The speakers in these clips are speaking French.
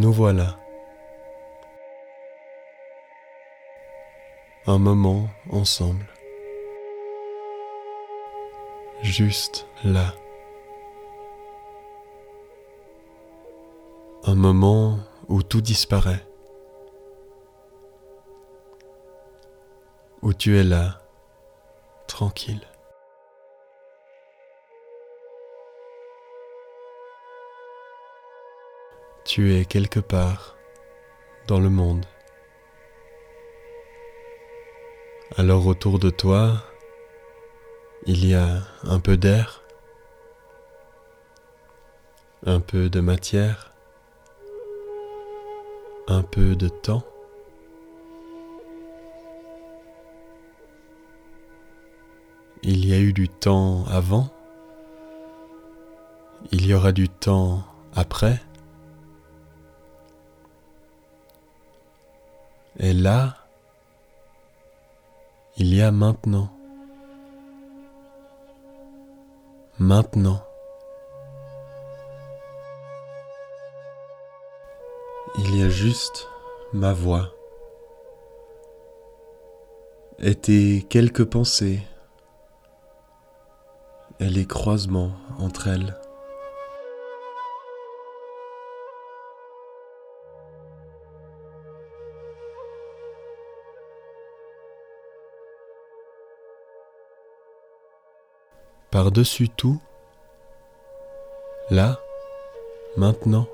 Nous voilà. Un moment ensemble. Juste là. Un moment où tout disparaît. Où tu es là, tranquille. Tu es quelque part dans le monde. Alors autour de toi, il y a un peu d'air, un peu de matière, un peu de temps. Il y a eu du temps avant, il y aura du temps après. Et là, il y a maintenant. Maintenant. Il y a juste ma voix et tes quelques pensées et les croisements entre elles. Par-dessus tout, là, maintenant,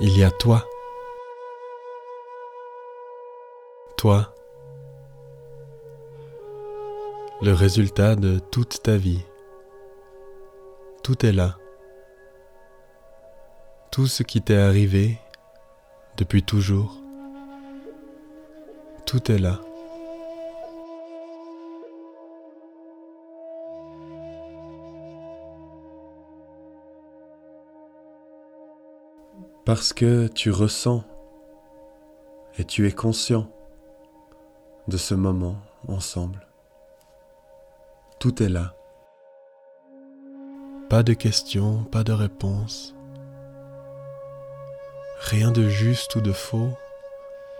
il y a toi. Toi. Le résultat de toute ta vie. Tout est là. Tout ce qui t'est arrivé depuis toujours. Tout est là. Parce que tu ressens et tu es conscient de ce moment ensemble. Tout est là. Pas de questions, pas de réponses. Rien de juste ou de faux,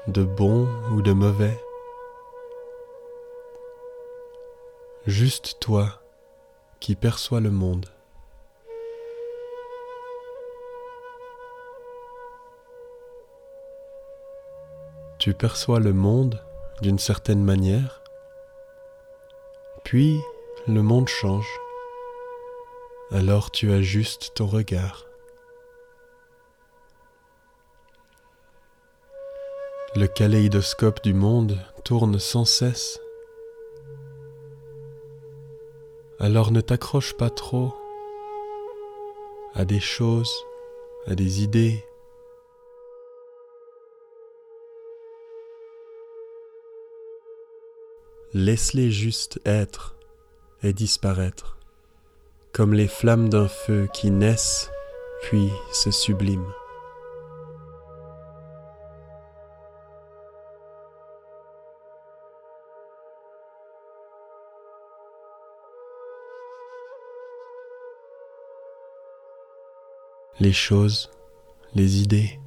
de bon ou de mauvais. Juste toi qui perçois le monde. Tu perçois le monde d'une certaine manière, puis le monde change. Alors tu ajustes ton regard. Le kaléidoscope du monde tourne sans cesse. Alors ne t'accroche pas trop à des choses, à des idées, Laisse-les juste être et disparaître, comme les flammes d'un feu qui naissent puis se subliment. Les choses, les idées,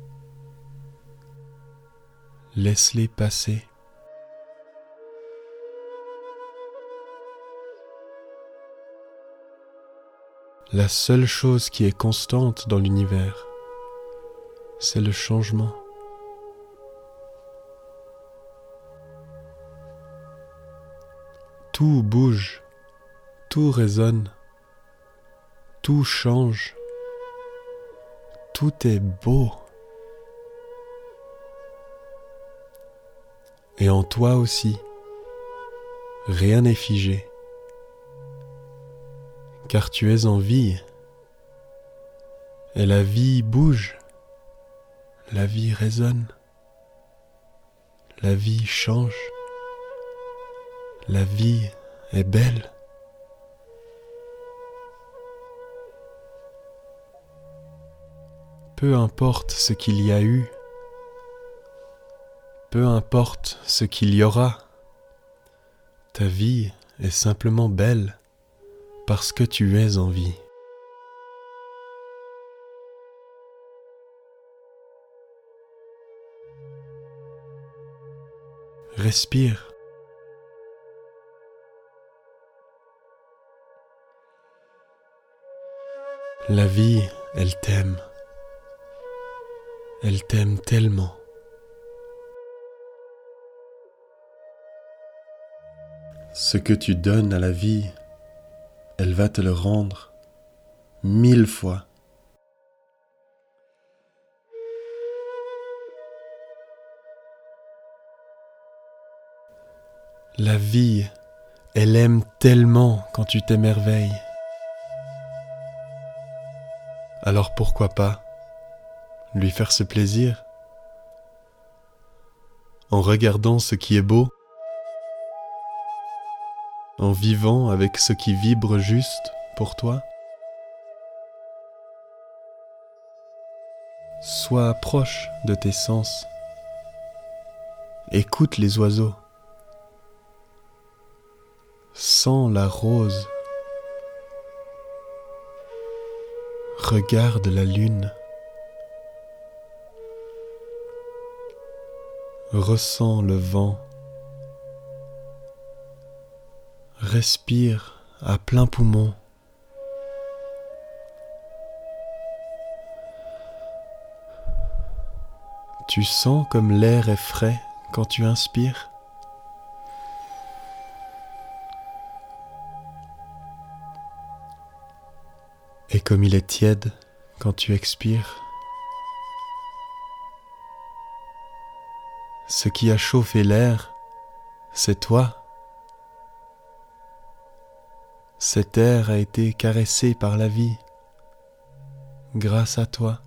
laisse-les passer. La seule chose qui est constante dans l'univers, c'est le changement. Tout bouge, tout résonne, tout change, tout est beau. Et en toi aussi, rien n'est figé car tu es en vie. Et la vie bouge, la vie résonne, la vie change, la vie est belle. Peu importe ce qu'il y a eu, peu importe ce qu'il y aura, ta vie est simplement belle parce que tu es en vie. Respire. La vie, elle t'aime. Elle t'aime tellement. Ce que tu donnes à la vie, elle va te le rendre mille fois. La vie, elle aime tellement quand tu t'émerveilles. Alors pourquoi pas lui faire ce plaisir? En regardant ce qui est beau, en vivant avec ce qui vibre juste pour toi Sois proche de tes sens. Écoute les oiseaux. Sens la rose. Regarde la lune. Ressens le vent. Respire à plein poumon. Tu sens comme l'air est frais quand tu inspires Et comme il est tiède quand tu expires Ce qui a chauffé l'air, c'est toi. Cet air a été caressé par la vie grâce à toi.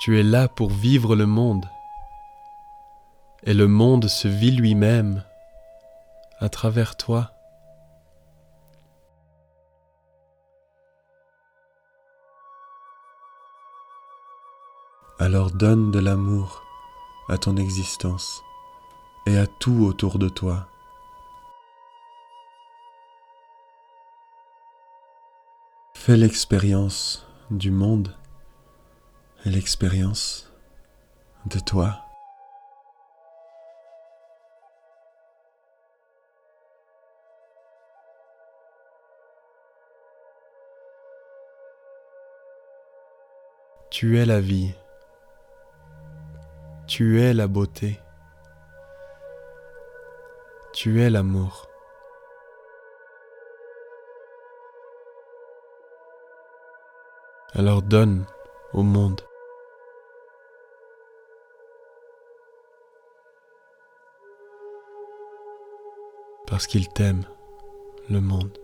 Tu es là pour vivre le monde. Et le monde se vit lui-même à travers toi. Alors donne de l'amour à ton existence et à tout autour de toi. Fais l'expérience du monde l'expérience de toi. Tu es la vie. Tu es la beauté. Tu es l'amour. Alors donne au monde parce qu'il t'aime, le monde.